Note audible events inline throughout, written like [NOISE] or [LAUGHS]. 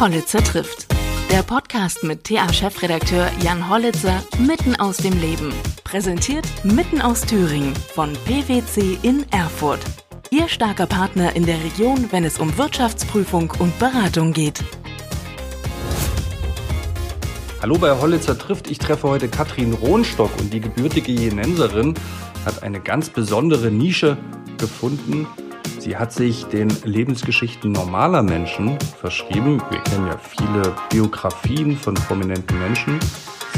Hollitzer trifft. Der Podcast mit TA-Chefredakteur Jan Hollitzer mitten aus dem Leben. Präsentiert mitten aus Thüringen von PwC in Erfurt. Ihr starker Partner in der Region, wenn es um Wirtschaftsprüfung und Beratung geht. Hallo bei Hollitzer trifft. Ich treffe heute Katrin Rohnstock und die gebürtige Jenenserin hat eine ganz besondere Nische gefunden. Sie hat sich den Lebensgeschichten normaler Menschen verschrieben. Wir kennen ja viele Biografien von prominenten Menschen.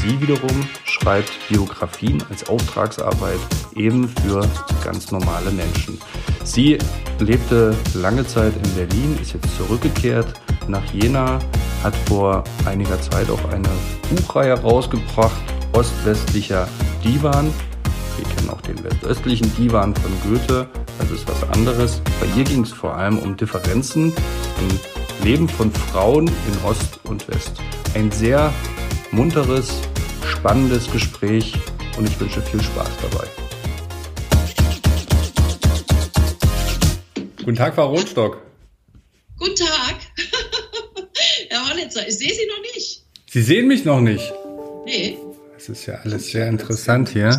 Sie wiederum schreibt Biografien als Auftragsarbeit eben für ganz normale Menschen. Sie lebte lange Zeit in Berlin, ist jetzt zurückgekehrt nach Jena, hat vor einiger Zeit auch eine Buchreihe rausgebracht, Ost-Westlicher Divan. Auch den westöstlichen Divan von Goethe, das ist was anderes. Bei ihr ging es vor allem um Differenzen im Leben von Frauen in Ost und West. Ein sehr munteres, spannendes Gespräch und ich wünsche viel Spaß dabei. Guten Tag, Frau Rotstock. Guten Tag. [LAUGHS] Herr Hollitzer, ich sehe Sie noch nicht. Sie sehen mich noch nicht. Nee. Das ist ja alles sehr interessant hier.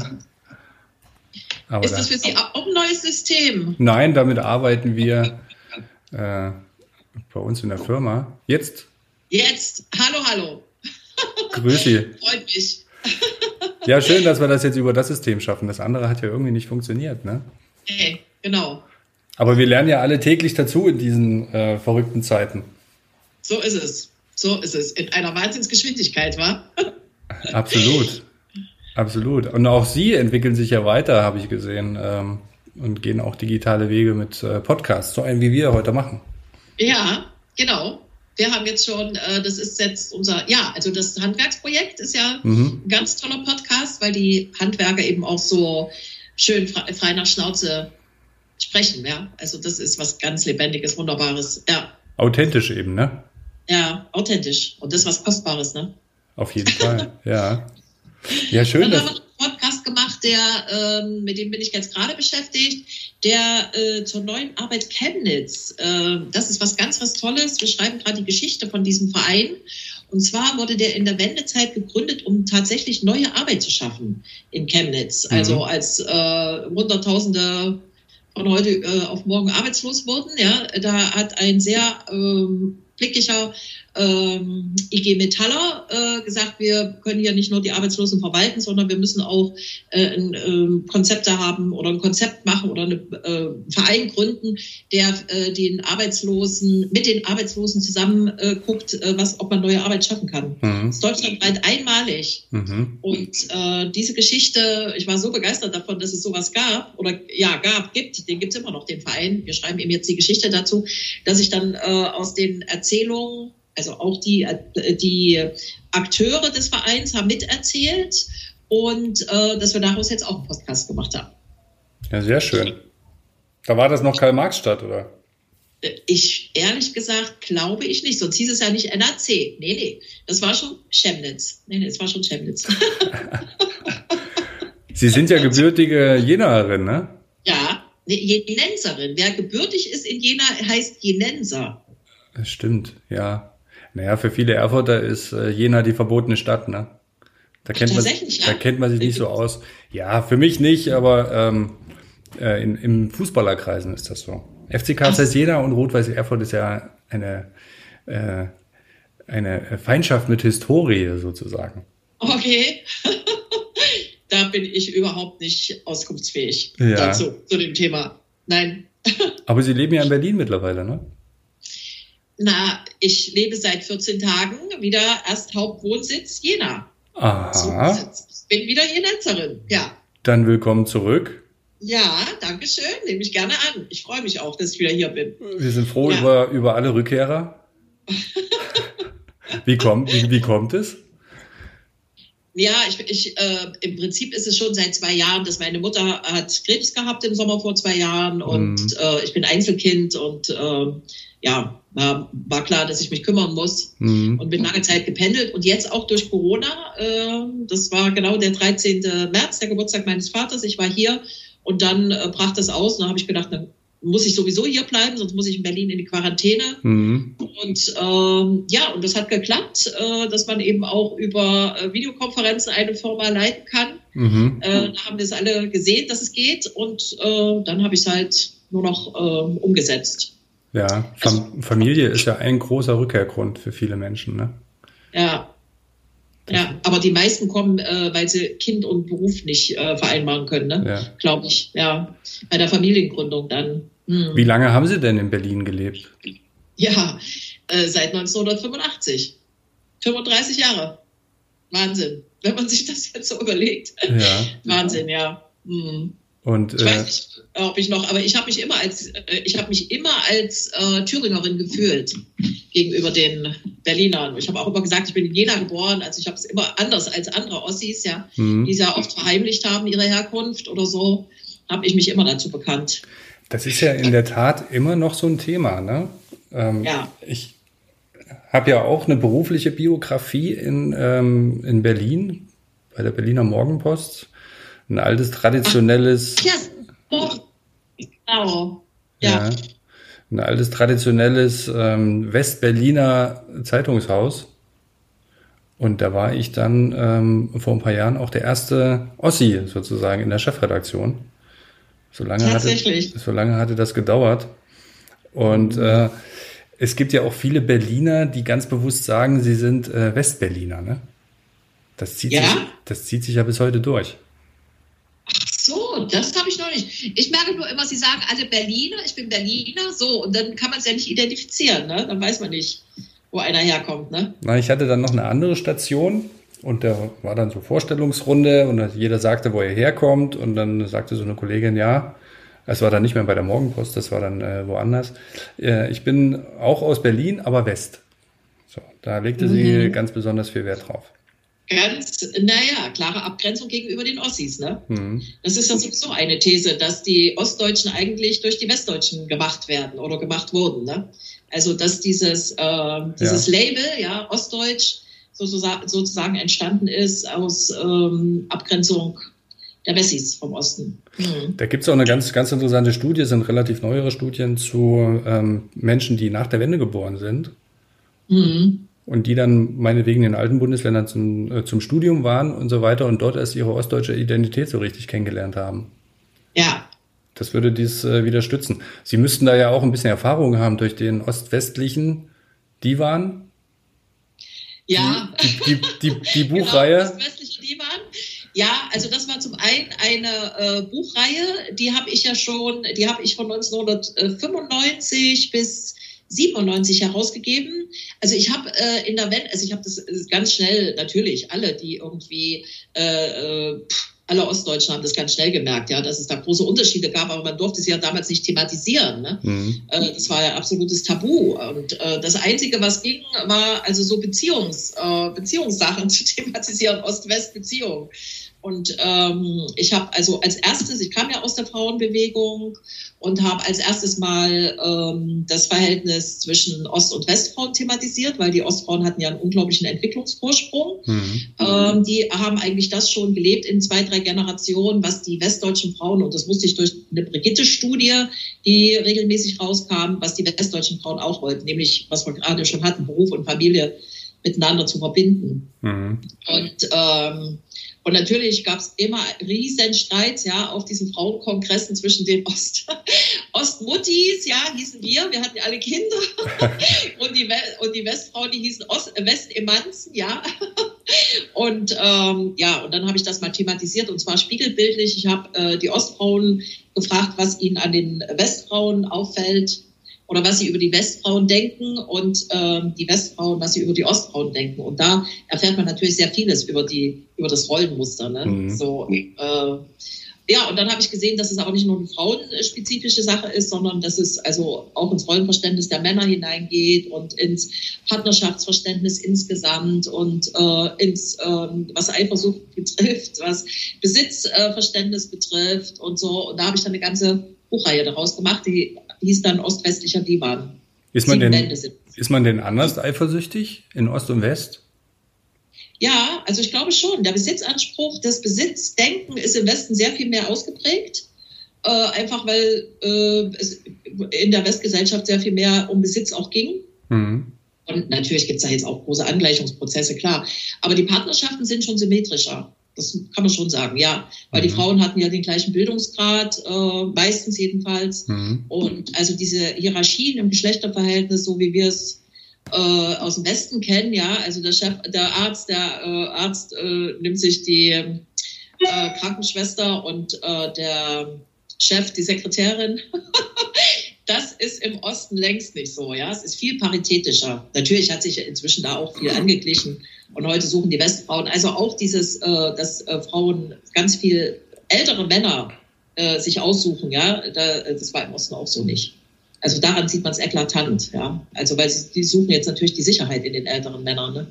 Aber ist das für Sie auch ein neues System? Nein, damit arbeiten wir äh, bei uns in der Firma. Jetzt? Jetzt. Hallo, hallo. Grüß Sie. [LAUGHS] Freut mich. [LAUGHS] ja, schön, dass wir das jetzt über das System schaffen. Das andere hat ja irgendwie nicht funktioniert, ne? Nee, genau. Aber wir lernen ja alle täglich dazu in diesen äh, verrückten Zeiten. So ist es. So ist es. In einer Wahnsinnsgeschwindigkeit, wa? [LAUGHS] Absolut. Absolut. Und auch Sie entwickeln sich ja weiter, habe ich gesehen, ähm, und gehen auch digitale Wege mit äh, Podcasts, so ein wie wir heute machen. Ja, genau. Wir haben jetzt schon, äh, das ist jetzt unser, ja, also das Handwerksprojekt ist ja mhm. ein ganz toller Podcast, weil die Handwerker eben auch so schön frei, frei nach Schnauze sprechen, ja. Also das ist was ganz Lebendiges, Wunderbares, ja. Authentisch eben, ne? Ja, authentisch. Und das ist was Kostbares, ne? Auf jeden Fall, ja. [LAUGHS] Ja, schön. Dann haben wir einen Podcast gemacht, der, ähm, mit dem bin ich jetzt gerade beschäftigt, der äh, zur neuen Arbeit Chemnitz. Äh, das ist was ganz was Tolles. Wir schreiben gerade die Geschichte von diesem Verein. Und zwar wurde der in der Wendezeit gegründet, um tatsächlich neue Arbeit zu schaffen in Chemnitz. Mhm. Also als äh, Hunderttausende von heute äh, auf morgen arbeitslos wurden. Ja, da hat ein sehr ähm, blicklicher ähm, IG Metaller äh, gesagt, wir können hier nicht nur die Arbeitslosen verwalten, sondern wir müssen auch äh, ein, äh, Konzepte haben oder ein Konzept machen oder einen äh, Verein gründen, der äh, den Arbeitslosen mit den Arbeitslosen zusammen äh, guckt, äh, was, ob man neue Arbeit schaffen kann. Mhm. Das ist deutschlandweit einmalig. Mhm. Und äh, diese Geschichte, ich war so begeistert davon, dass es sowas gab oder ja gab, gibt, den gibt es immer noch, den Verein. Wir schreiben eben jetzt die Geschichte dazu, dass ich dann äh, aus den Erzählungen also auch die, die Akteure des Vereins haben miterzählt und äh, dass wir daraus jetzt auch einen Podcast gemacht haben. Ja, sehr schön. Da war das noch Karl-Marx-Stadt, oder? Ich, ehrlich gesagt, glaube ich nicht. Sonst hieß es ja nicht NAC. Nee, nee. Das war schon Chemnitz. Nee, nee, das war schon Chemnitz. [LAUGHS] Sie sind ja gebürtige Jenaerin, ne? Ja, Jenenserin. Wer gebürtig ist in Jena, heißt Jenenser. Das stimmt, ja. Naja, für viele Erfurter ist äh, Jena die verbotene Stadt, ne? Da kennt, man, ja? da kennt man sich nicht so aus. Ja, für mich nicht, aber ähm, äh, in, in Fußballerkreisen ist das so. FC KZ Jena und Rot-Weiß Erfurt ist ja eine, äh, eine Feindschaft mit Historie sozusagen. Okay. [LAUGHS] da bin ich überhaupt nicht auskunftsfähig ja. dazu, zu dem Thema. Nein. [LAUGHS] aber Sie leben ja in Berlin mittlerweile, ne? Na, ich lebe seit 14 Tagen wieder erst Hauptwohnsitz Jena. Aha. So, bin wieder Jenetzerin, ja. Dann willkommen zurück. Ja, danke schön. Nehme ich gerne an. Ich freue mich auch, dass ich wieder hier bin. Wir sind froh ja. über, über alle Rückkehrer. [LAUGHS] wie, kommt, wie, wie kommt es? Ja, ich, ich äh, im Prinzip ist es schon seit zwei Jahren, dass meine Mutter hat Krebs gehabt im Sommer vor zwei Jahren und mhm. äh, ich bin Einzelkind und äh, ja, war, war klar, dass ich mich kümmern muss mhm. und bin lange Zeit gependelt und jetzt auch durch Corona. Äh, das war genau der 13. März, der Geburtstag meines Vaters. Ich war hier und dann äh, brach das aus und dann habe ich gedacht, dann muss ich sowieso hier bleiben, sonst muss ich in Berlin in die Quarantäne. Mhm. Und ähm, ja, und das hat geklappt, äh, dass man eben auch über äh, Videokonferenzen eine Firma leiten kann. Mhm. Äh, da haben wir es alle gesehen, dass es geht. Und äh, dann habe ich es halt nur noch äh, umgesetzt. Ja, Fam Familie ist ja ein großer Rückkehrgrund für viele Menschen. Ne? Ja, ja, aber die meisten kommen, äh, weil sie Kind und Beruf nicht äh, vereinbaren können, ne? Ja. glaube ich. Ja, bei der Familiengründung dann. Hm. Wie lange haben Sie denn in Berlin gelebt? Ja, äh, seit 1985. 35 Jahre. Wahnsinn. Wenn man sich das jetzt so überlegt. Ja. Wahnsinn, ja. Hm. Und, ich weiß äh, nicht, ob ich noch, aber ich habe mich immer als, äh, ich habe mich immer als äh, Thüringerin gefühlt gegenüber den Berlinern. Ich habe auch immer gesagt, ich bin in Jena geboren, also ich habe es immer anders als andere Ossis, ja, mhm. die ja oft verheimlicht haben ihre Herkunft oder so, habe ich mich immer dazu bekannt. Das ist ja in der Tat immer noch so ein Thema, ne? Ähm, ja. Ich habe ja auch eine berufliche Biografie in, ähm, in Berlin bei der Berliner Morgenpost ein altes traditionelles. Ach, ja, genau. Ja. ja. Ein altes traditionelles ähm, Westberliner Zeitungshaus. Und da war ich dann ähm, vor ein paar Jahren auch der erste Ossi sozusagen in der Chefredaktion. So lange, Tatsächlich. Hatte, so lange hatte das gedauert. Und äh, es gibt ja auch viele Berliner, die ganz bewusst sagen, sie sind äh, Westberliner. Ne? Das, zieht ja? sich, das zieht sich ja bis heute durch so, das habe ich noch nicht. Ich merke nur immer, Sie sagen alle Berliner, ich bin Berliner, so, und dann kann man es ja nicht identifizieren, ne? Dann weiß man nicht, wo einer herkommt, ne? Na, ich hatte dann noch eine andere Station und da war dann so Vorstellungsrunde und jeder sagte, wo er herkommt und dann sagte so eine Kollegin, ja, es war dann nicht mehr bei der Morgenpost, das war dann äh, woanders. Äh, ich bin auch aus Berlin, aber West. So, da legte mhm. sie ganz besonders viel Wert drauf ganz, naja, klare Abgrenzung gegenüber den Ossis. Ne? Mhm. Das ist ja sowieso eine These, dass die Ostdeutschen eigentlich durch die Westdeutschen gemacht werden oder gemacht wurden. Ne? Also, dass dieses, äh, dieses ja. Label, ja, Ostdeutsch, sozusagen, sozusagen entstanden ist aus ähm, Abgrenzung der Wessis vom Osten. Mhm. Da gibt es auch eine ganz, ganz interessante Studie, sind relativ neuere Studien zu ähm, Menschen, die nach der Wende geboren sind. Mhm und die dann meinetwegen in den alten Bundesländern zum, äh, zum Studium waren und so weiter und dort erst ihre ostdeutsche Identität so richtig kennengelernt haben. Ja. Das würde dies äh, wieder stützen. Sie müssten da ja auch ein bisschen Erfahrung haben durch den ostwestlichen Divan. Ja. Die, die, die, die, [LAUGHS] genau, Buchreihe. Genau. Ja, also das war zum einen eine äh, Buchreihe, die habe ich ja schon, die habe ich von 1995 bis 97 herausgegeben. Also ich habe äh, in der Welt, also ich habe das ganz schnell, natürlich, alle, die irgendwie, äh, äh, alle Ostdeutschen haben das ganz schnell gemerkt, ja, dass es da große Unterschiede gab, aber man durfte sie ja damals nicht thematisieren. Ne? Mhm. Äh, das war ja absolutes Tabu. Und äh, das Einzige, was ging, war also so Beziehungs, äh, Beziehungssachen [LAUGHS] zu thematisieren, Ost-West-Beziehung. Und ähm, ich habe also als erstes, ich kam ja aus der Frauenbewegung und habe als erstes mal ähm, das Verhältnis zwischen Ost- und Westfrauen thematisiert, weil die Ostfrauen hatten ja einen unglaublichen Entwicklungsvorsprung. Mhm. Ähm, die haben eigentlich das schon gelebt in zwei, drei Generationen, was die westdeutschen Frauen, und das wusste ich durch eine Brigitte-Studie, die regelmäßig rauskam, was die westdeutschen Frauen auch wollten, nämlich, was wir gerade schon hatten, Beruf und Familie miteinander zu verbinden. Mhm. Und ähm, und natürlich gab es immer riesen Streits, ja, auf diesen Frauenkongressen zwischen den Ost [LAUGHS] Ostmuttis, ja, hießen wir, wir hatten ja alle Kinder. [LAUGHS] und, die und die Westfrauen, die hießen Ost Westemanzen, ja. [LAUGHS] und ähm, ja, und dann habe ich das mal thematisiert und zwar spiegelbildlich. Ich habe äh, die Ostfrauen gefragt, was ihnen an den Westfrauen auffällt oder was sie über die Westfrauen denken und ähm, die Westfrauen, was sie über die Ostfrauen denken. Und da erfährt man natürlich sehr vieles über die über das Rollenmuster. Ne? Mhm. So, äh, ja, und dann habe ich gesehen, dass es auch nicht nur eine frauenspezifische Sache ist, sondern dass es also auch ins Rollenverständnis der Männer hineingeht und ins Partnerschaftsverständnis insgesamt und äh, ins, äh, was Eifersucht betrifft, was Besitzverständnis betrifft und so. Und da habe ich dann eine ganze Buchreihe daraus gemacht, die hieß dann Ostwestlicher Divan. Ist man, denn, ist man denn anders eifersüchtig in Ost und West? Ja, also ich glaube schon. Der Besitzanspruch, das Besitzdenken ist im Westen sehr viel mehr ausgeprägt. äh, einfach weil äh, es in der Westgesellschaft sehr viel mehr um Besitz auch ging. Mhm. Und natürlich gibt es da jetzt auch große Angleichungsprozesse, klar. Aber die Partnerschaften sind schon symmetrischer. Das kann man schon sagen, ja. Weil mhm. die Frauen hatten ja den gleichen Bildungsgrad, äh, meistens jedenfalls. Mhm. Und also diese Hierarchien im Geschlechterverhältnis, so wie wir es äh, aus dem Westen kennen, ja, also der Chef, der Arzt, der äh, Arzt äh, nimmt sich die äh, Krankenschwester und äh, der Chef die Sekretärin. [LAUGHS] Das ist im Osten längst nicht so. Ja, es ist viel paritätischer. Natürlich hat sich inzwischen da auch viel angeglichen. Und heute suchen die Westfrauen, also auch dieses, äh, dass äh, Frauen ganz viel ältere Männer äh, sich aussuchen. Ja, da, das war im Osten auch so nicht. Also daran sieht man es eklatant. Ja, also weil sie, die suchen jetzt natürlich die Sicherheit in den älteren Männern. Ne?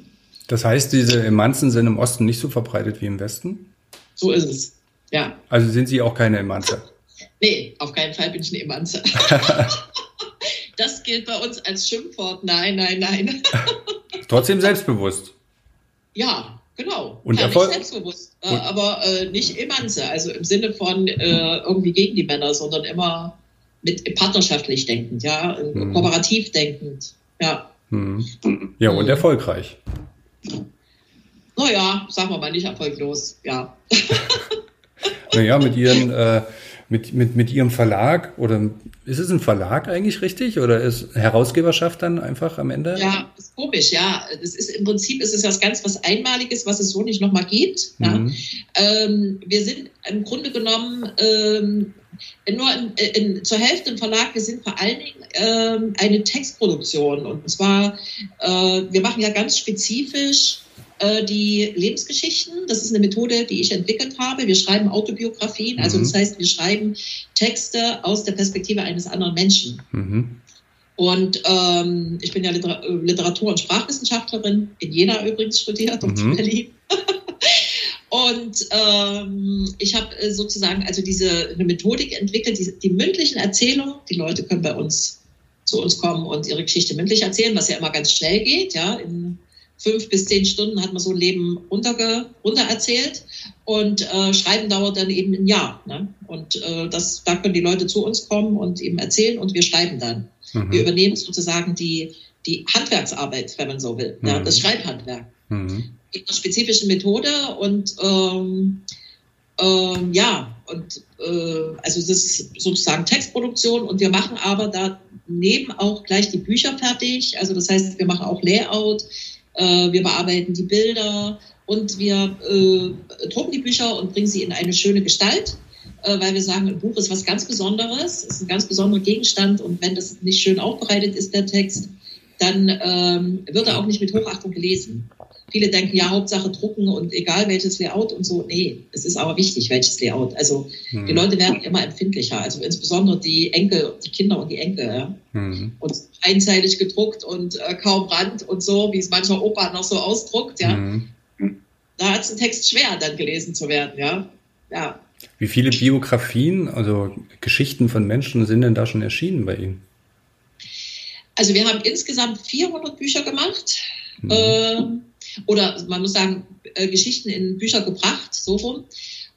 Das heißt, diese Emanzen sind im Osten nicht so verbreitet wie im Westen? So ist es. Ja. Also sind Sie auch keine Emanze? [LAUGHS] Nee, auf keinen Fall bin ich eine Emanze. [LAUGHS] das gilt bei uns als Schimpfwort. Nein, nein, nein. [LAUGHS] Trotzdem selbstbewusst. Ja, genau. Und ja, Erfolg selbstbewusst, äh, aber äh, nicht Emanze, also im Sinne von äh, irgendwie gegen die Männer, sondern immer mit partnerschaftlich denkend, ja, hm. kooperativ denkend, ja. Hm. Ja, und erfolgreich. Naja, sagen wir mal nicht erfolglos, ja. [LAUGHS] naja, mit ihren äh, mit, mit, mit Ihrem Verlag oder ist es ein Verlag eigentlich richtig oder ist Herausgeberschaft dann einfach am Ende? Ja, ist komisch, ja. Das ist im Prinzip ist es was ganz was Einmaliges, was es so nicht nochmal gibt. Mhm. Ja. Ähm, wir sind im Grunde genommen ähm, nur in, in, zur Hälfte ein Verlag, wir sind vor allen Dingen ähm, eine Textproduktion. Und zwar, äh, wir machen ja ganz spezifisch äh, die Lebensgeschichten. Das ist eine Methode, die ich entwickelt habe. Wir schreiben Autobiografien, also mhm. das heißt, wir schreiben Texte aus der Perspektive eines anderen Menschen. Mhm. Und ähm, ich bin ja Liter Literatur- und Sprachwissenschaftlerin, in Jena übrigens studiert und mhm. in Berlin. [LAUGHS] und ähm, ich habe äh, sozusagen also diese eine Methodik entwickelt, die, die mündlichen Erzählungen, die Leute können bei uns zu uns kommen und ihre Geschichte mündlich erzählen, was ja immer ganz schnell geht, ja, in fünf bis zehn Stunden hat man so ein Leben runterge runtererzählt und äh, Schreiben dauert dann eben ein Jahr. Ne? Und äh, das, da können die Leute zu uns kommen und eben erzählen und wir schreiben dann. Mhm. Wir übernehmen sozusagen die, die Handwerksarbeit, wenn man so will, mhm. ja, das Schreibhandwerk. Mhm. Mit einer spezifischen Methode und ähm, ähm, ja, und äh, also das ist sozusagen Textproduktion und wir machen aber daneben auch gleich die Bücher fertig. Also das heißt, wir machen auch Layout, äh, wir bearbeiten die Bilder und wir äh, drucken die Bücher und bringen sie in eine schöne Gestalt, äh, weil wir sagen, ein Buch ist was ganz Besonderes, ist ein ganz besonderer Gegenstand und wenn das nicht schön aufbereitet ist, der Text, dann ähm, wird er auch nicht mit Hochachtung gelesen. Viele denken, ja, Hauptsache drucken und egal welches Layout und so. Nee, es ist aber wichtig, welches Layout. Also mhm. die Leute werden immer empfindlicher, also insbesondere die Enkel, die Kinder und die Enkel. Ja? Mhm. Und einseitig gedruckt und äh, kaum Rand und so, wie es mancher Opa noch so ausdruckt, ja. Mhm. Da hat es ein Text schwer, dann gelesen zu werden, ja. ja. Wie viele Biografien, also Geschichten von Menschen sind denn da schon erschienen bei Ihnen? Also wir haben insgesamt 400 Bücher gemacht. Mhm. Äh, oder man muss sagen, äh, Geschichten in Bücher gebracht, so rum.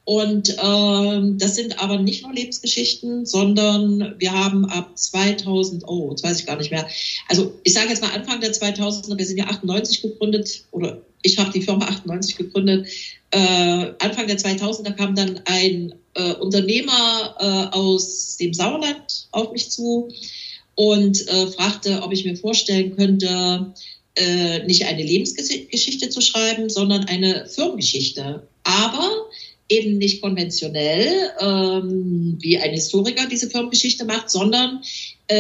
Und ähm, das sind aber nicht nur Lebensgeschichten, sondern wir haben ab 2000, oh, jetzt weiß ich gar nicht mehr. Also ich sage jetzt mal Anfang der 2000er, wir sind ja 98 gegründet oder ich habe die Firma 98 gegründet. Äh, Anfang der 2000er kam dann ein äh, Unternehmer äh, aus dem Sauerland auf mich zu und äh, fragte, ob ich mir vorstellen könnte, äh, nicht eine Lebensgeschichte zu schreiben, sondern eine Firmengeschichte. Aber eben nicht konventionell, ähm, wie ein Historiker diese Firmengeschichte macht, sondern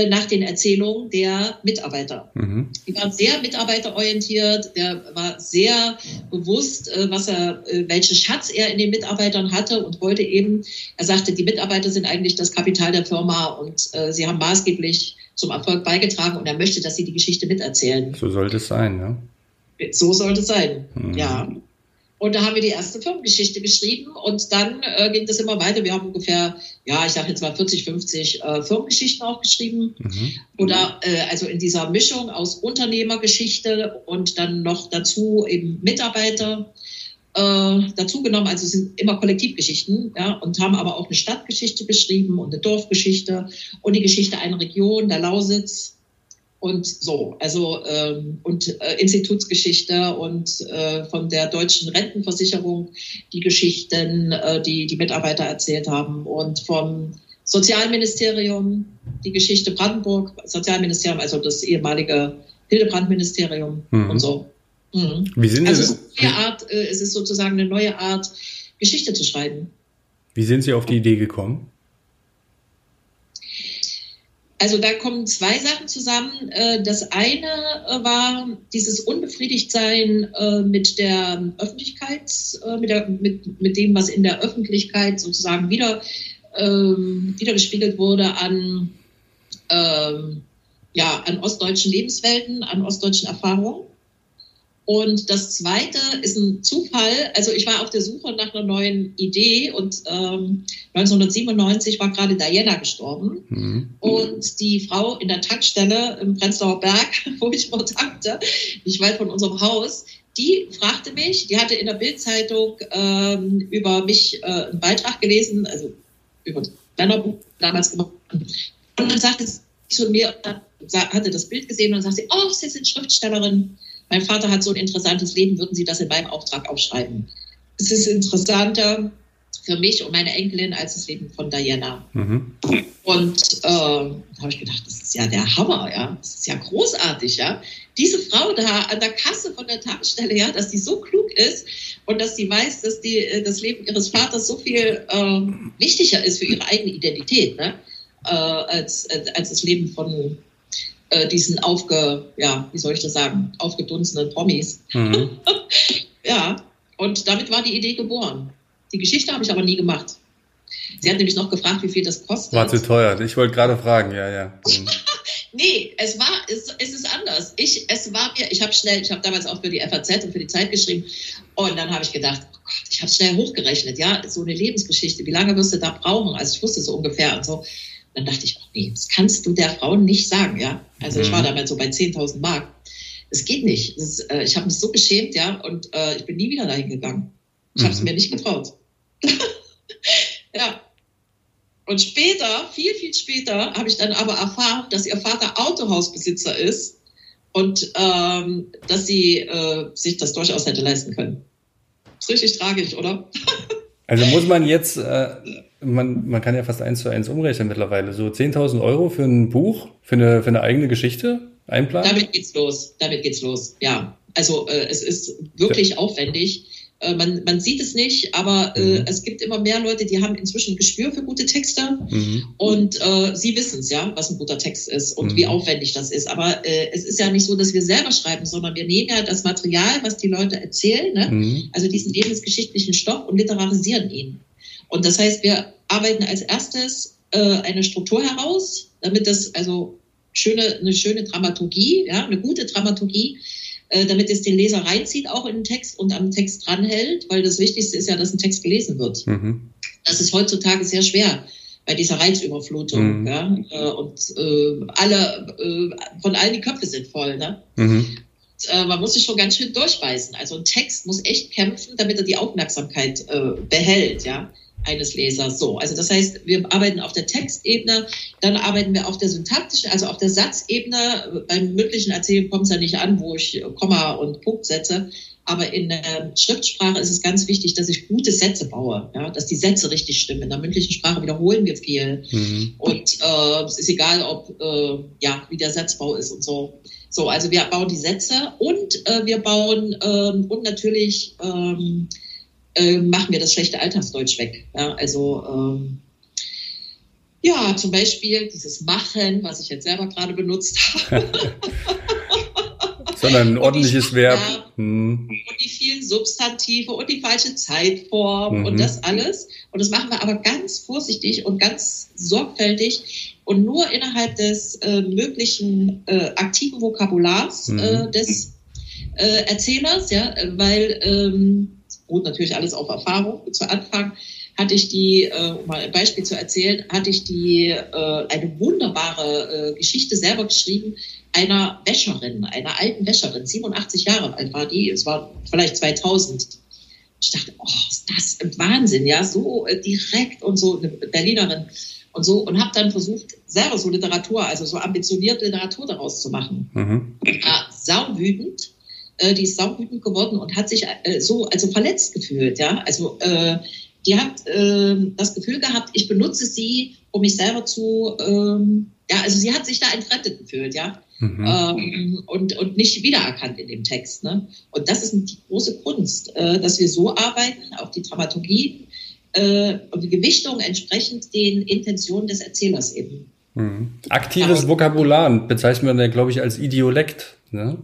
nach den Erzählungen der Mitarbeiter. Mhm. Die waren sehr mitarbeiterorientiert, der war sehr bewusst, äh, was er, äh, welchen Schatz er in den Mitarbeitern hatte und wollte eben, er sagte, die Mitarbeiter sind eigentlich das Kapital der Firma und äh, sie haben maßgeblich zum Erfolg beigetragen und er möchte, dass sie die Geschichte miterzählen. So sollte es sein, ja. So sollte es sein, mhm. ja. Und da haben wir die erste Firmengeschichte geschrieben und dann äh, ging das immer weiter. Wir haben ungefähr, ja, ich sage jetzt mal 40, 50 äh, Firmengeschichten auch geschrieben. Mhm. Oder äh, also in dieser Mischung aus Unternehmergeschichte und dann noch dazu eben Mitarbeiter. äh, dazugenommen. Also es sind immer Kollektivgeschichten, ja, und haben aber auch eine Stadtgeschichte geschrieben und eine Dorfgeschichte und die Geschichte einer Region, der Lausitz und so, also ähm, und äh, Institutsgeschichte und äh, von der deutschen Rentenversicherung die Geschichten, äh, die die Mitarbeiter erzählt haben und vom Sozialministerium die Geschichte Brandenburg, Sozialministerium, also das ehemalige Hildebrand-Ministerium mhm. und so. Mhm. Wie sind also es, ist Art, äh, es ist sozusagen eine neue Art, Geschichte zu schreiben. Wie sind Sie auf die Idee gekommen? Also da kommen zwei Sachen zusammen. Äh, das eine äh, war dieses Unbefriedigtsein äh, mit der Öffentlichkeit, mit, der, mit, mit dem, was in der Öffentlichkeit sozusagen wieder ähm, wiedergespiegelt wurde an, ähm, ja, an ostdeutschen Lebenswelten, an ostdeutschen Erfahrungen. Und das zweite ist ein Zufall. Also ich war auf der Suche nach einer neuen Idee und ähm, 1997 war gerade Diana gestorben. Mhm. Und die Frau in der Tankstelle im Prenzlauer Berg, [LAUGHS] wo ich mal tankte, nicht weit von unserem Haus, die fragte mich, die hatte in der Bildzeitung ähm, über mich äh, einen Beitrag gelesen, also über das Männerbuch damals gemacht. Und dann sagte sie zu mir, hatte das Bild gesehen und sagte, oh, Sie sind Schriftstellerin mein Vater hat so ein interessantes Leben, würden Sie das in meinem Auftrag aufschreiben? Es ist interessanter für mich und meine Enkelin als das Leben von Diana. Mhm. Und äh, da habe ich gedacht, das ist ja der Hammer, ja, das ist ja großartig, ja. Diese Frau da an der Kasse von der Tankstelle, ja, dass sie so klug ist und dass sie weiß, dass die, äh, das Leben ihres Vaters so viel äh, wichtiger ist für ihre eigene Identität, ne? Äh, als, als, als das Leben von äh, diesen aufge, ja, wie soll ich das sagen, aufgedunsenen Promis. Mhm. [LAUGHS] ja, und damit war die Idee geboren. Die Geschichte habe ich aber nie gemacht. Sie hat nämlich noch gefragt, wie viel das kostet. War zu teuer. Ich wollte gerade fragen, ja, ja. Mhm. [LAUGHS] nee, es war, es, es ist anders. Ich, es war mir, ich habe schnell, ich habe damals auch für die FAZ und für die Zeit geschrieben. Und dann habe ich gedacht, oh Gott, ich habe schnell hochgerechnet, ja, so eine Lebensgeschichte, wie lange wirst du da brauchen? Also ich wusste so ungefähr und so. Dann dachte ich, nee, das kannst du der Frau nicht sagen, ja. Also mhm. ich war mhm. damals so bei 10.000 Mark. Das geht nicht. Das, äh, ich habe mich so geschämt, ja, und äh, ich bin nie wieder dahin gegangen. Ich mhm. habe es mir nicht getraut. [LAUGHS] ja. Und später, viel, viel später, habe ich dann aber erfahren, dass ihr Vater Autohausbesitzer ist und ähm, dass sie äh, sich das durchaus hätte leisten können. ist richtig tragisch, oder? [LAUGHS] also muss man jetzt äh, man, man kann ja fast eins zu eins umrechnen mittlerweile. So 10.000 Euro für ein Buch, für eine, für eine eigene Geschichte einplanen? Damit geht's los. Damit geht's los. Ja. Also äh, es ist wirklich ja. aufwendig. Äh, man, man sieht es nicht, aber äh, mhm. es gibt immer mehr Leute, die haben inzwischen Gespür für gute Texte mhm. und äh, sie wissen es ja, was ein guter Text ist und mhm. wie aufwendig das ist. Aber äh, es ist ja nicht so, dass wir selber schreiben, sondern wir nehmen ja das Material, was die Leute erzählen, ne? Mhm. also diesen lebensgeschichtlichen Stoff und literarisieren ihn. Und das heißt, wir arbeiten als erstes äh, eine Struktur heraus, damit das also schöne, eine schöne Dramaturgie, ja, eine gute Dramaturgie, äh, damit es den Leser reinzieht auch in den Text und am Text dranhält, weil das Wichtigste ist ja, dass ein Text gelesen wird. Mhm. Das ist heutzutage sehr schwer bei dieser Reizüberflutung. Mhm. Ja, äh, und äh, alle, äh, von allen die Köpfe sind voll. Ne? Mhm. Äh, man muss sich schon ganz schön durchbeißen. Also ein Text muss echt kämpfen, damit er die Aufmerksamkeit äh, behält. Ja eines Lesers. So, also das heißt, wir arbeiten auf der Textebene, dann arbeiten wir auf der syntaktischen, also auf der Satzebene. Beim mündlichen Erzählen kommt es ja nicht an, wo ich Komma und Punkt setze. Aber in der Schriftsprache ist es ganz wichtig, dass ich gute Sätze baue, ja, dass die Sätze richtig stimmen. In der mündlichen Sprache wiederholen wir viel. Mhm. Und äh, es ist egal, ob äh, ja, wie der Satzbau ist und so. So, also wir bauen die Sätze und äh, wir bauen ähm, und natürlich ähm, äh, machen wir das schlechte Alltagsdeutsch weg. Ja, also ähm, ja, zum Beispiel dieses Machen, was ich jetzt selber gerade benutzt habe. [LAUGHS] Sondern ein ordentliches Verb. Hm. Und die vielen Substantive und die falsche Zeitform mhm. und das alles. Und das machen wir aber ganz vorsichtig und ganz sorgfältig und nur innerhalb des äh, möglichen äh, aktiven Vokabulars mhm. äh, des äh, Erzählers, ja, weil ähm, beruht natürlich alles auf Erfahrung. Zu Anfang hatte ich die, äh, um mal ein Beispiel zu erzählen, hatte ich die äh, eine wunderbare äh, Geschichte selber geschrieben einer Wäscherin, einer alten Wäscherin, 87 Jahre alt war die, es war vielleicht 2000. Ich dachte, oh, ist das Wahnsinn, ja, so direkt und so eine Berlinerin und so und habe dann versucht, selber so Literatur, also so ambitionierte Literatur daraus zu machen. Mhm. War sauwütend, äh, die ist sauwütend geworden und hat sich äh, so also verletzt gefühlt, ja, also äh, die hat äh, das Gefühl gehabt, ich benutze sie, um mich selber zu, ähm, ja, also sie hat sich da entfremdet gefühlt, ja. Mhm. Ähm, und, und nicht wiedererkannt in dem Text. Ne? Und das ist die große Kunst, äh, dass wir so arbeiten, auch die Dramaturgie äh, und die Gewichtung entsprechend den Intentionen des Erzählers eben. Mhm. Aktives ja. Vokabular bezeichnen wir dann, glaube ich, als Idiolekt. Ne?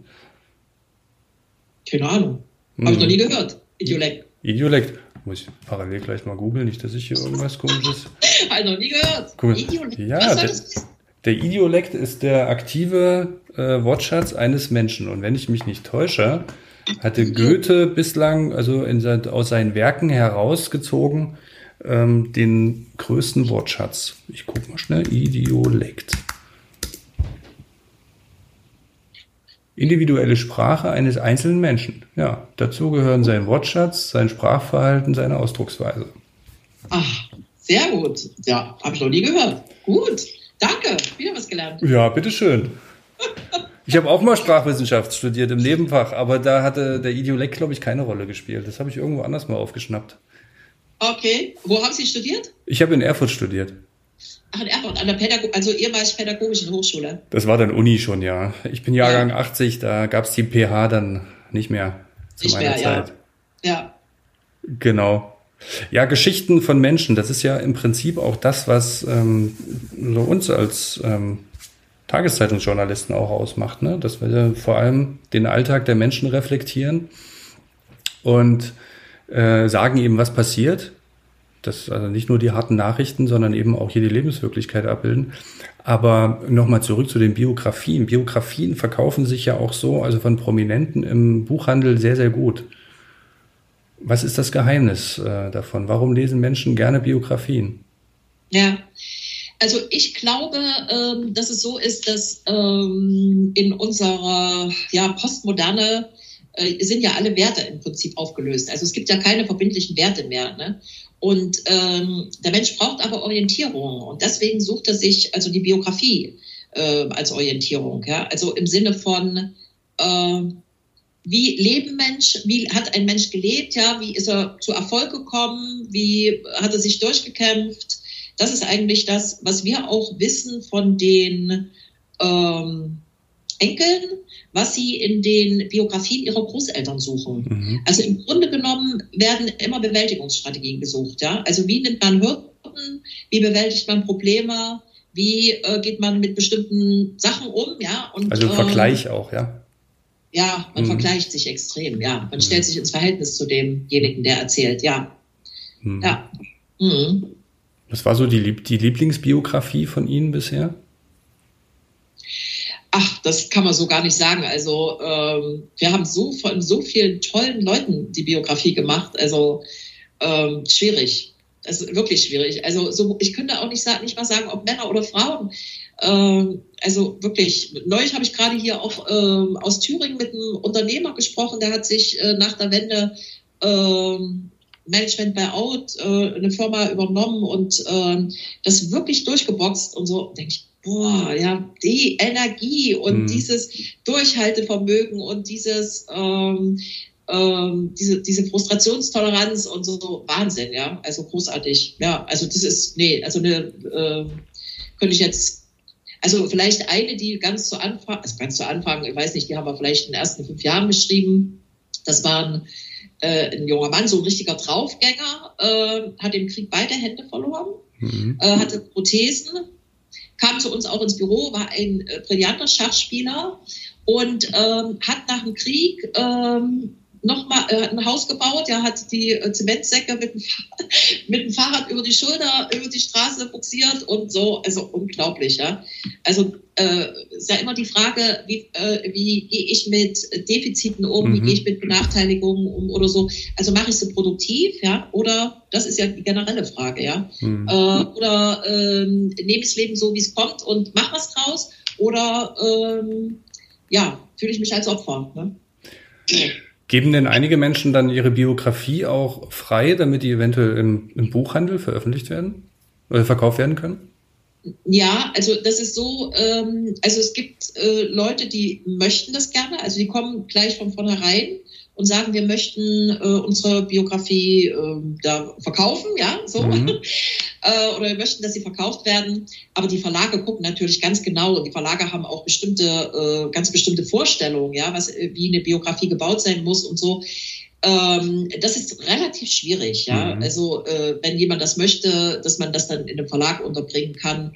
Keine Ahnung. Mhm. Habe ich noch nie gehört. Idiolekt. Idiolekt. Muss ich parallel gleich mal googeln, nicht, dass ich hier irgendwas komisches. [LAUGHS] Habe ich noch nie gehört. Cool. Idiolekt. Ja, Was das der Idiolekt ist der aktive äh, Wortschatz eines Menschen. Und wenn ich mich nicht täusche, hatte Goethe bislang, also in, aus seinen Werken herausgezogen, ähm, den größten Wortschatz. Ich gucke mal schnell. Idiolekt. Individuelle Sprache eines einzelnen Menschen. Ja, dazu gehören sein Wortschatz, sein Sprachverhalten, seine Ausdrucksweise. Ach, sehr gut. Ja, habe ich noch nie gehört. Gut. Danke, wieder was gelernt. Ja, bitteschön. Ich habe auch mal Sprachwissenschaft studiert im Nebenfach, aber da hatte der Idiolekt, glaube ich, keine Rolle gespielt. Das habe ich irgendwo anders mal aufgeschnappt. Okay, wo haben Sie studiert? Ich habe in Erfurt studiert. Ach, in Erfurt, an der Pädago also ehemals pädagogischen Hochschule. Das war dann Uni schon, ja. Ich bin Jahrgang ja. 80, da gab es die PH dann nicht mehr zu nicht meiner mehr, Zeit. Ja. ja. Genau. Ja, Geschichten von Menschen, das ist ja im Prinzip auch das, was ähm, so uns als ähm, Tageszeitungsjournalisten auch ausmacht, ne? dass wir vor allem den Alltag der Menschen reflektieren und äh, sagen eben, was passiert. Das also nicht nur die harten Nachrichten, sondern eben auch hier die Lebenswirklichkeit abbilden. Aber nochmal zurück zu den Biografien. Biografien verkaufen sich ja auch so, also von Prominenten im Buchhandel sehr, sehr gut. Was ist das Geheimnis äh, davon? Warum lesen Menschen gerne Biografien? Ja, also ich glaube, ähm, dass es so ist, dass ähm, in unserer ja, Postmoderne äh, sind ja alle Werte im Prinzip aufgelöst. Also es gibt ja keine verbindlichen Werte mehr. Ne? Und ähm, der Mensch braucht aber Orientierung und deswegen sucht er sich also die Biografie äh, als Orientierung. Ja? Also im Sinne von äh, wie leben Mensch, wie hat ein Mensch gelebt, ja, wie ist er zu Erfolg gekommen, wie hat er sich durchgekämpft. Das ist eigentlich das, was wir auch wissen von den ähm, Enkeln, was sie in den Biografien ihrer Großeltern suchen. Mhm. Also im Grunde genommen werden immer Bewältigungsstrategien gesucht. Ja? Also wie nimmt man Hürden, wie bewältigt man Probleme, wie äh, geht man mit bestimmten Sachen um. Ja? Und, also Vergleich ähm, auch, ja. Ja, man mhm. vergleicht sich extrem, ja. Man mhm. stellt sich ins Verhältnis zu demjenigen, der erzählt, ja. Mhm. Ja. Mhm. Was war so die, die Lieblingsbiografie von Ihnen bisher? Ach, das kann man so gar nicht sagen. Also ähm, wir haben so von so vielen tollen Leuten die Biografie gemacht. Also ähm, schwierig. Das ist wirklich schwierig. Also so, ich könnte auch nicht, sagen, nicht mal sagen, ob Männer oder Frauen. Ähm, also wirklich, neulich habe ich gerade hier auch ähm, aus Thüringen mit einem Unternehmer gesprochen, der hat sich äh, nach der Wende ähm, Management bei Out, äh, eine Firma übernommen und ähm, das wirklich durchgeboxt und so, denke ich, boah, ja, die Energie und mhm. dieses Durchhaltevermögen und dieses ähm, ähm, diese, diese Frustrationstoleranz und so, so Wahnsinn, ja, also großartig, ja, also das ist, nee, also eine, äh, könnte ich jetzt also vielleicht eine, die ganz zu Anfang, also ganz zu Anfang, ich weiß nicht, die haben wir vielleicht in den ersten fünf Jahren geschrieben. Das war ein, äh, ein junger Mann, so ein richtiger Draufgänger, äh, hat im Krieg beide Hände verloren, mhm. äh, hatte Prothesen, kam zu uns auch ins Büro, war ein äh, brillanter Schachspieler und ähm, hat nach dem Krieg ähm, nochmal äh, ein Haus gebaut, er hat die äh, Zementsäcke mit dem, [LAUGHS] mit dem Fahrrad über die Schulter, über die Straße buxiert und so, also unglaublich, ja. Also äh, ist ja immer die Frage, wie, äh, wie gehe ich mit Defiziten um, mhm. wie gehe ich mit Benachteiligungen um oder so. Also mache ich sie produktiv, ja, oder das ist ja die generelle Frage, ja. Mhm. Äh, oder ähm, nehme ich das Leben so, wie es kommt und mach was draus, oder ähm, ja, fühle ich mich als Opfer. Ne? Ja. Geben denn einige Menschen dann ihre Biografie auch frei, damit die eventuell im, im Buchhandel veröffentlicht werden oder verkauft werden können? Ja, also das ist so, ähm, also es gibt äh, Leute, die möchten das gerne, also die kommen gleich von vornherein und sagen, wir möchten äh, unsere Biografie äh, da verkaufen, ja, so. Mhm. [LAUGHS] äh, oder wir möchten, dass sie verkauft werden. Aber die Verlage gucken natürlich ganz genau und die Verlage haben auch bestimmte, äh, ganz bestimmte Vorstellungen, ja, was, wie eine Biografie gebaut sein muss und so. Ähm, das ist relativ schwierig, ja. Mhm. Also äh, wenn jemand das möchte, dass man das dann in einem Verlag unterbringen kann.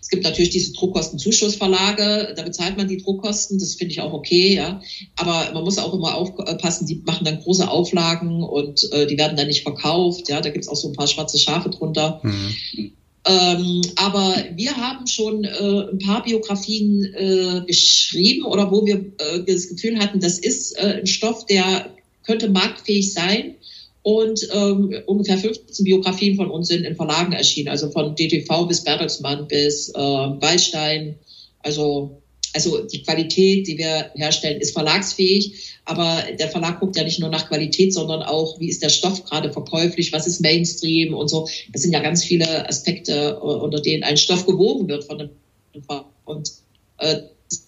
Es gibt natürlich diese Druckkostenzuschussverlage, da bezahlt man die Druckkosten, das finde ich auch okay, ja. Aber man muss auch immer aufpassen, die machen dann große Auflagen und äh, die werden dann nicht verkauft, ja. Da gibt es auch so ein paar schwarze Schafe drunter. Mhm. Ähm, aber wir haben schon äh, ein paar Biografien äh, geschrieben oder wo wir äh, das Gefühl hatten, das ist äh, ein Stoff, der könnte marktfähig sein. Und ähm, ungefähr 15 Biografien von uns sind in Verlagen erschienen, also von DTV bis Bertelsmann bis äh, Waldstein. Also, also die Qualität, die wir herstellen, ist verlagsfähig. Aber der Verlag guckt ja nicht nur nach Qualität, sondern auch, wie ist der Stoff gerade verkäuflich, was ist Mainstream und so. Das sind ja ganz viele Aspekte, äh, unter denen ein Stoff gewogen wird von dem Verlag. Und äh,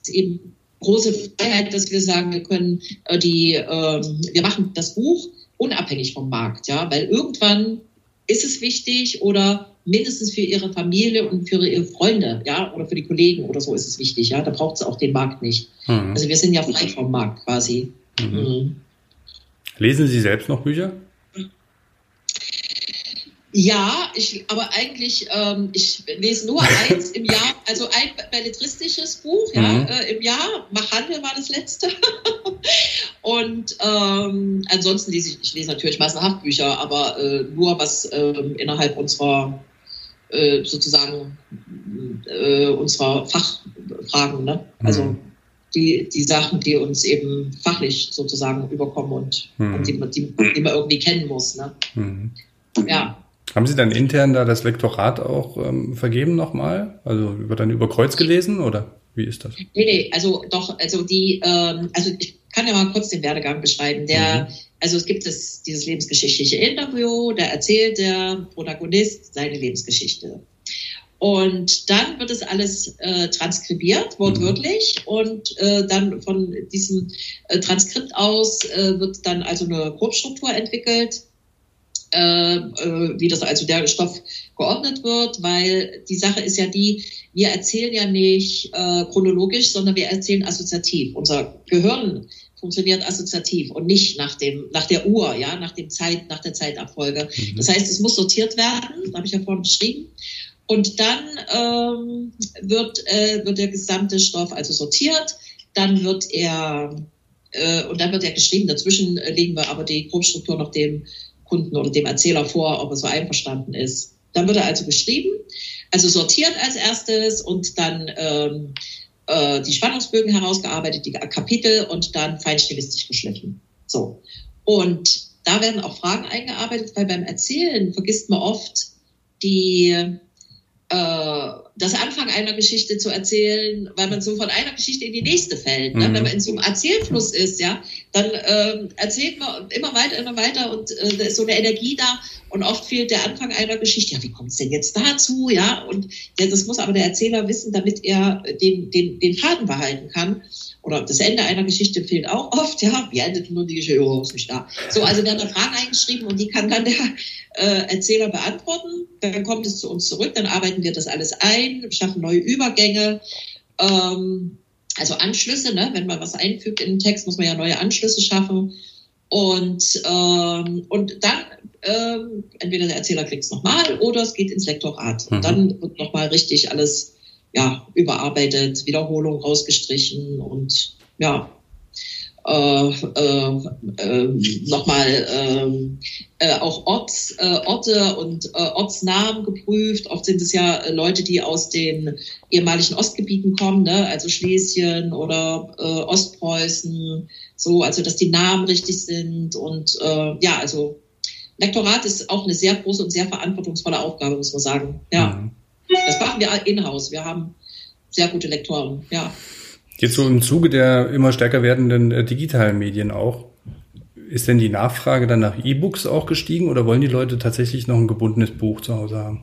eben große Freiheit, dass wir sagen, wir können äh, die, äh, wir machen das Buch unabhängig vom Markt, ja, weil irgendwann ist es wichtig oder mindestens für ihre Familie und für ihre Freunde, ja, oder für die Kollegen oder so ist es wichtig, ja, da braucht es auch den Markt nicht. Mhm. Also wir sind ja frei vom Markt quasi. Mhm. Mhm. Lesen Sie selbst noch Bücher? Ja, ich, aber eigentlich, ähm, ich lese nur [LAUGHS] eins im Jahr, also ein belletristisches Buch, mhm. ja, äh, im Jahr. Mach Handel war das letzte. [LAUGHS] und ähm, ansonsten lese ich, ich lese natürlich massenhaft Bücher, aber äh, nur was äh, innerhalb unserer äh, sozusagen äh, unserer Fachfragen, ne? Also mhm. die, die Sachen, die uns eben fachlich sozusagen überkommen und, mhm. und die, die, die, man irgendwie kennen muss. Ne? Mhm. Ja. Haben Sie dann intern da das Lektorat auch ähm, vergeben nochmal? Also wird dann über Kreuz gelesen oder wie ist das? Nee, nee, also doch, also die, ähm, also ich kann ja mal kurz den Werdegang beschreiben. Der, mhm. also es gibt es dieses lebensgeschichtliche Interview, da erzählt der Protagonist seine Lebensgeschichte. Und dann wird es alles äh, transkribiert, wortwörtlich. Mhm. Und äh, dann von diesem äh, Transkript aus äh, wird dann also eine Grobstruktur entwickelt äh, äh, wie das also der Stoff geordnet wird, weil die Sache ist ja die, wir erzählen ja nicht äh, chronologisch, sondern wir erzählen assoziativ. Unser Gehirn funktioniert assoziativ und nicht nach dem nach der Uhr, ja, nach dem Zeit nach der Zeitabfolge. Mhm. Das heißt, es muss sortiert werden, habe ich ja vorhin beschrieben. Und dann ähm, wird äh, wird der gesamte Stoff also sortiert, dann wird er äh, und dann wird er geschrieben. Dazwischen legen wir aber die Grobstruktur noch dem Kunden oder dem Erzähler vor, ob er so einverstanden ist. Dann wird er also beschrieben, also sortiert als erstes und dann ähm, äh, die Spannungsbögen herausgearbeitet, die Kapitel und dann feinstilistisch geschliffen. So. Und da werden auch Fragen eingearbeitet, weil beim Erzählen vergisst man oft die das Anfang einer Geschichte zu erzählen, weil man so von einer Geschichte in die nächste fällt. Ne? Mhm. Wenn man in so einem Erzählfluss ist, ja, dann ähm, erzählt man immer weiter, immer weiter und äh, da ist so eine Energie da und oft fehlt der Anfang einer Geschichte. Ja, wie kommt es denn jetzt dazu? Ja, und ja, das muss aber der Erzähler wissen, damit er den, den, den Faden behalten kann. Oder das Ende einer Geschichte fehlt auch oft, ja. Wie endet nur die Geschichte? Oh, ist nicht da. So, also werden da Fragen eingeschrieben und die kann dann der äh, Erzähler beantworten. Dann kommt es zu uns zurück, dann arbeiten wir das alles ein, schaffen neue Übergänge. Ähm, also Anschlüsse, ne? wenn man was einfügt in den Text, muss man ja neue Anschlüsse schaffen. Und, ähm, und dann ähm, entweder der Erzähler kriegt es nochmal oder es geht ins Lektorat. Mhm. Und dann wird nochmal richtig alles ja, überarbeitet, Wiederholung rausgestrichen und ja, äh, äh, äh, nochmal ähm, äh, auch Orts, äh, Orte und äh, Ortsnamen geprüft. Oft sind es ja äh, Leute, die aus den ehemaligen Ostgebieten kommen, ne? also Schlesien oder Ostpreußen, so, also dass die Namen richtig sind und ja, also Lektorat ist auch eine sehr große und sehr verantwortungsvolle Aufgabe, muss man sagen. Ja. Mhm. Das machen wir in-house. Wir haben sehr gute Lektoren, ja. Jetzt so im Zuge der immer stärker werdenden äh, digitalen Medien auch. Ist denn die Nachfrage dann nach E-Books auch gestiegen oder wollen die Leute tatsächlich noch ein gebundenes Buch zu Hause haben?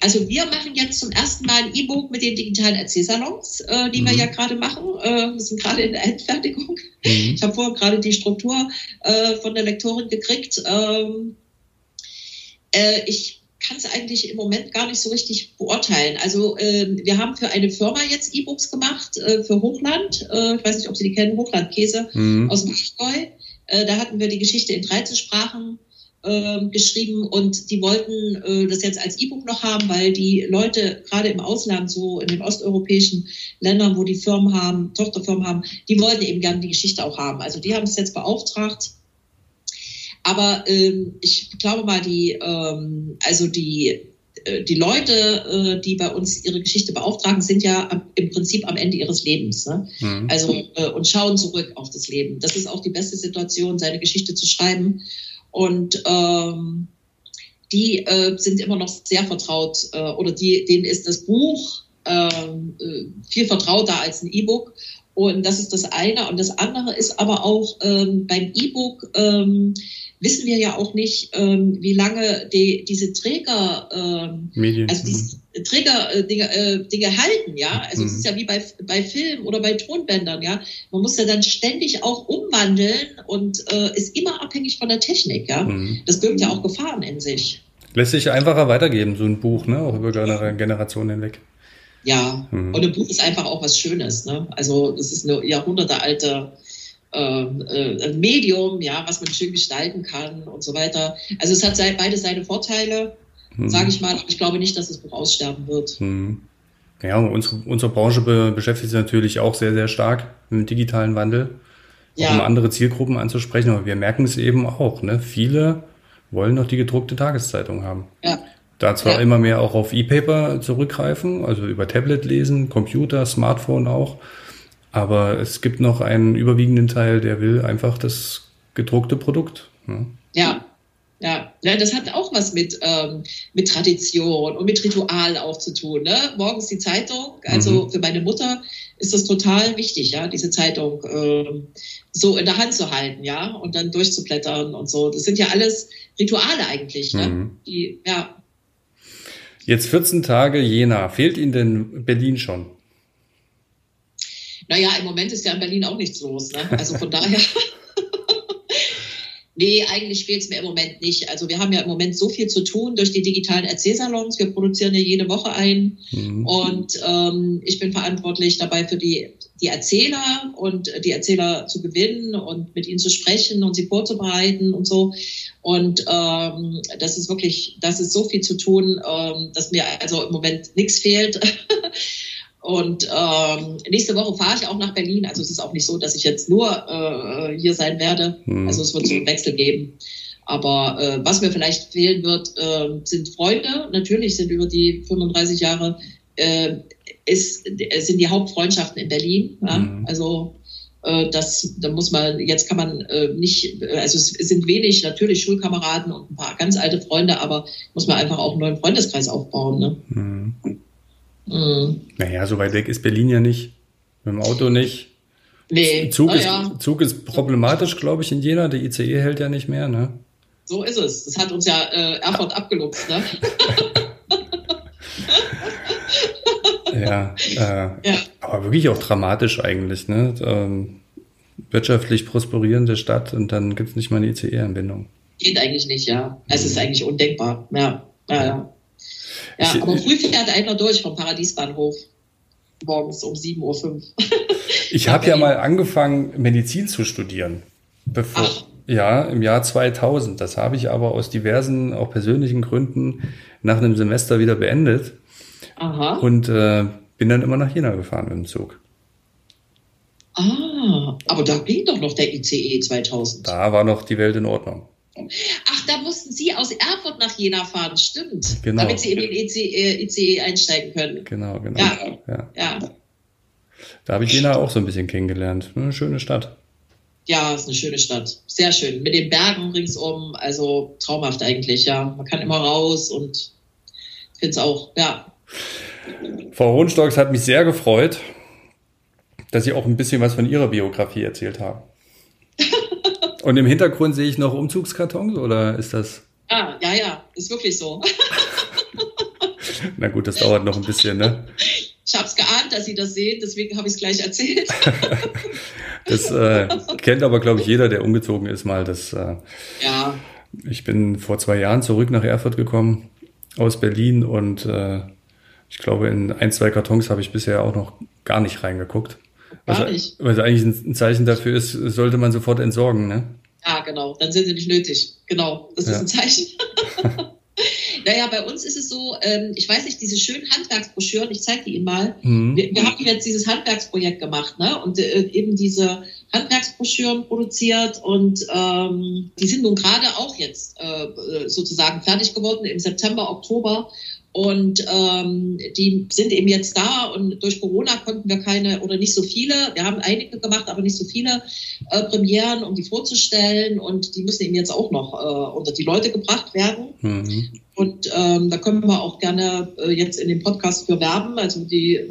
Also wir machen jetzt zum ersten Mal ein E-Book mit den digitalen Erzählsalons, äh, die mhm. wir ja gerade machen. Äh, wir sind gerade in der Endfertigung. Mhm. Ich habe vorher gerade die Struktur äh, von der Lektorin gekriegt. Ähm, äh, ich kann es eigentlich im Moment gar nicht so richtig beurteilen. Also äh, wir haben für eine Firma jetzt E-Books gemacht, äh, für Hochland. Äh, ich weiß nicht, ob Sie die kennen, Hochlandkäse mhm. aus dem Allgäu. Äh, da hatten wir die Geschichte in 13 Sprachen äh, geschrieben und die wollten äh, das jetzt als E-Book noch haben, weil die Leute gerade im Ausland, so in den osteuropäischen Ländern, wo die Firmen haben, Tochterfirmen haben, die wollten eben gerne die Geschichte auch haben. Also die haben es jetzt beauftragt aber ähm, ich glaube mal, die, ähm, also die, äh, die Leute, äh, die bei uns ihre Geschichte beauftragen, sind ja am, im Prinzip am Ende ihres Lebens. Ne? Mhm. Also äh, und schauen zurück auf das Leben. Das ist auch die beste Situation, seine Geschichte zu schreiben. Und ähm, die äh, sind immer noch sehr vertraut äh, oder die, denen ist das Buch ähm, äh, viel vertrauter als ein E-Book. Und das ist das eine. Und das andere ist aber auch ähm, beim E-Book, ähm, wissen wir ja auch nicht, ähm, wie lange die, diese Träger, ähm, Medien. also diese mhm. Träger-Dinge äh, Dinge halten, ja. Also es mhm. ist ja wie bei, bei Film oder bei Tonbändern, ja. Man muss ja dann ständig auch umwandeln und äh, ist immer abhängig von der Technik, ja. Mhm. Das birgt ja auch Gefahren in sich. Lässt sich einfacher weitergeben, so ein Buch, ne? Auch über Generationen hinweg. Ja, mhm. und ein Buch ist einfach auch was Schönes, ne? Also es ist eine jahrhundertealte ähm, äh, Medium, ja, was man schön gestalten kann und so weiter. Also es hat beide seine Vorteile, mhm. sage ich mal. Ich glaube nicht, dass das Buch aussterben wird. Mhm. Ja, unsere, unsere Branche be beschäftigt sich natürlich auch sehr, sehr stark mit dem digitalen Wandel, ja. um andere Zielgruppen anzusprechen. Aber wir merken es eben auch. Ne? Viele wollen noch die gedruckte Tageszeitung haben. Ja. Da zwar ja. immer mehr auch auf E-Paper zurückgreifen, also über Tablet lesen, Computer, Smartphone auch. Aber es gibt noch einen überwiegenden Teil, der will einfach das gedruckte Produkt. Ne? Ja, ja, das hat auch was mit, ähm, mit Tradition und mit Ritual auch zu tun. Ne? Morgens die Zeitung, also mhm. für meine Mutter ist das total wichtig, ja, diese Zeitung äh, so in der Hand zu halten, ja, und dann durchzublättern und so. Das sind ja alles Rituale eigentlich, ne? Mhm. Die, ja. Jetzt 14 Tage Jena. Fehlt Ihnen denn Berlin schon? Naja, im Moment ist ja in Berlin auch nichts los. Ne? Also von daher. [LAUGHS] Nee, eigentlich fehlt es mir im Moment nicht. Also wir haben ja im Moment so viel zu tun durch die digitalen Erzählsalons. Wir produzieren ja jede Woche ein. Mhm. Und ähm, ich bin verantwortlich dabei für die, die Erzähler und die Erzähler zu gewinnen und mit ihnen zu sprechen und sie vorzubereiten und so. Und ähm, das ist wirklich, das ist so viel zu tun, ähm, dass mir also im Moment nichts fehlt. [LAUGHS] Und ähm, nächste Woche fahre ich auch nach Berlin. Also es ist auch nicht so, dass ich jetzt nur äh, hier sein werde. Hm. Also es wird so einen Wechsel geben. Aber äh, was mir vielleicht fehlen wird, äh, sind Freunde. Natürlich sind über die 35 Jahre äh, ist, sind die Hauptfreundschaften in Berlin. Ja? Mhm. Also äh, das, da muss man, jetzt kann man äh, nicht, also es sind wenig natürlich Schulkameraden und ein paar ganz alte Freunde, aber muss man einfach auch einen neuen Freundeskreis aufbauen. Ne? Mhm. Mhm. Naja, so weit weg ist Berlin ja nicht. Mit dem Auto nicht. Nee. Zug, oh, ist, ja. Zug ist problematisch, glaube ich, in Jena. Der ICE hält ja nicht mehr, ne? So ist es. Das hat uns ja äh, Erfurt ah. abgeluchst, ne? [LAUGHS] ja, äh, ja, aber wirklich auch dramatisch eigentlich, ne? Ähm, wirtschaftlich prosperierende Stadt und dann gibt es nicht mal eine ICE-Anbindung. Geht eigentlich nicht, ja. Es ist eigentlich undenkbar. Ja, ja, ja. Ja, ich, aber früh fährt einer durch vom Paradiesbahnhof. Morgens um 7.05 Uhr. [LAUGHS] ich habe ja mal angefangen, Medizin zu studieren. Bevor, Ach. Ja, im Jahr 2000. Das habe ich aber aus diversen, auch persönlichen Gründen nach einem Semester wieder beendet. Aha. Und äh, bin dann immer nach Jena gefahren mit dem Zug. Ah, aber da ging doch noch der ICE 2000. Da war noch die Welt in Ordnung. Ach, da mussten Sie aus Erfurt nach Jena fahren, stimmt. Genau. Damit Sie in den ICE, ICE einsteigen können. Genau, genau. Ja. ja. ja. Da habe ich Jena auch so ein bisschen kennengelernt. Eine schöne Stadt. Ja, ist eine schöne Stadt. Sehr schön. Mit den Bergen ringsum, also traumhaft eigentlich, ja. Man kann immer raus und finde es auch, ja. Frau Hohenstocks hat mich sehr gefreut, dass Sie auch ein bisschen was von Ihrer Biografie erzählt haben. [LAUGHS] Und im Hintergrund sehe ich noch Umzugskartons oder ist das? Ah, ja, ja, ist wirklich so. [LAUGHS] Na gut, das dauert noch ein bisschen, ne? Ich habe es geahnt, dass Sie das sehen, deswegen habe ich es gleich erzählt. [LAUGHS] das äh, kennt aber, glaube ich, jeder, der umgezogen ist, mal. Das, äh, ja. Ich bin vor zwei Jahren zurück nach Erfurt gekommen aus Berlin und äh, ich glaube, in ein, zwei Kartons habe ich bisher auch noch gar nicht reingeguckt. Gar was, nicht. Was eigentlich ein Zeichen dafür ist, sollte man sofort entsorgen, ne? Ja, genau. Dann sind sie nicht nötig. Genau. Das ja. ist ein Zeichen. [LAUGHS] Naja, bei uns ist es so, ähm, ich weiß nicht, diese schönen Handwerksbroschüren, ich zeige die Ihnen mal. Mhm. Wir, wir, haben jetzt dieses Handwerksprojekt gemacht, ne? Und äh, eben diese Handwerksbroschüren produziert und ähm, die sind nun gerade auch jetzt äh, sozusagen fertig geworden im September, Oktober. Und ähm, die sind eben jetzt da und durch Corona konnten wir keine oder nicht so viele, wir haben einige gemacht, aber nicht so viele äh, Premieren, um die vorzustellen. Und die müssen eben jetzt auch noch äh, unter die Leute gebracht werden. Mhm. Und ähm, da können wir auch gerne äh, jetzt in dem Podcast für werben. Also die äh,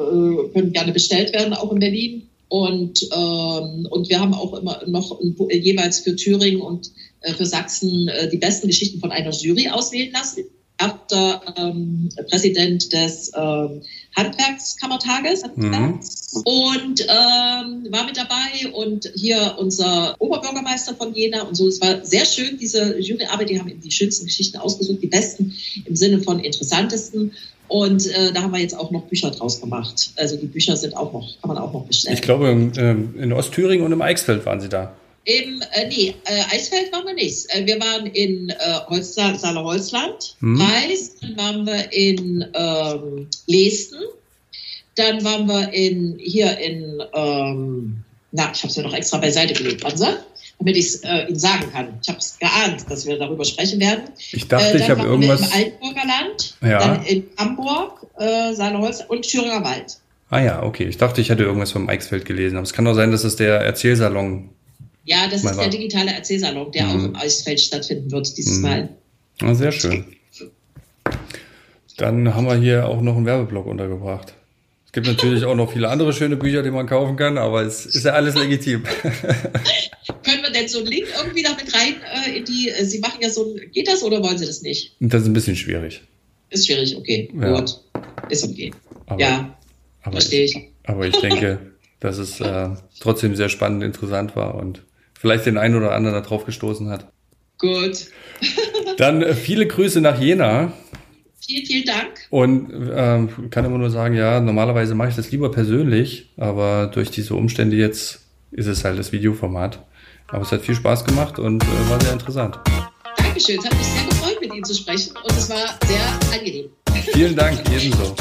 können gerne bestellt werden, auch in Berlin. Und, ähm, und wir haben auch immer noch jeweils für Thüringen und äh, für Sachsen äh, die besten Geschichten von einer Jury auswählen lassen erster ähm, Präsident des ähm, Handwerkskammertages mhm. und ähm, war mit dabei und hier unser Oberbürgermeister von Jena und so. Es war sehr schön, diese Juryarbeit. Die haben eben die schönsten Geschichten ausgesucht, die besten im Sinne von interessantesten. Und äh, da haben wir jetzt auch noch Bücher draus gemacht. Also die Bücher sind auch noch, kann man auch noch bestellen. Ich glaube, ähm, in Ostthüringen und im Eichsfeld waren Sie da. Im, äh, nee, äh, Eisfeld waren wir nicht. Äh, wir waren in äh, Holzland, Saale Holzland, hm. Preis, dann waren wir in ähm, Lesten, dann waren wir in, hier in, ähm, na, ich habe es mir noch extra beiseite gelegt, Sie? damit ich es äh, Ihnen sagen kann. Ich habe es geahnt, dass wir darüber sprechen werden. Ich dachte, äh, ich habe irgendwas. Im Altenburger Land, ja. dann in Hamburg, äh, Saale Holzland und Thüringer Wald. Ah ja, okay. Ich dachte, ich hätte irgendwas vom Eichsfeld gelesen. Aber es kann doch sein, dass es der Erzählsalon ja, das ist der digitale Erzählsalon, der mhm. auch im Eisfeld stattfinden wird dieses mhm. Mal. Ah, sehr schön. Dann haben wir hier auch noch einen Werbeblock untergebracht. Es gibt natürlich auch noch viele andere schöne Bücher, die man kaufen kann, aber es ist ja alles legitim. [LAUGHS] Können wir denn so einen Link irgendwie da mit rein äh, in die, äh, Sie machen ja so ein, geht das oder wollen Sie das nicht? Das ist ein bisschen schwierig. Ist schwierig, okay. Ja. Gut. Ist okay. Aber, ja, verstehe ich. Aber ich denke, dass es äh, trotzdem sehr spannend, interessant war und vielleicht den einen oder anderen darauf gestoßen hat. Gut. [LAUGHS] Dann äh, viele Grüße nach Jena. Vielen, vielen Dank. Und ähm, kann immer nur sagen, ja, normalerweise mache ich das lieber persönlich, aber durch diese Umstände jetzt ist es halt das Videoformat. Aber es hat viel Spaß gemacht und äh, war sehr interessant. Dankeschön, es hat mich sehr gefreut, mit Ihnen zu sprechen und es war sehr angenehm. Vielen Dank, ebenso.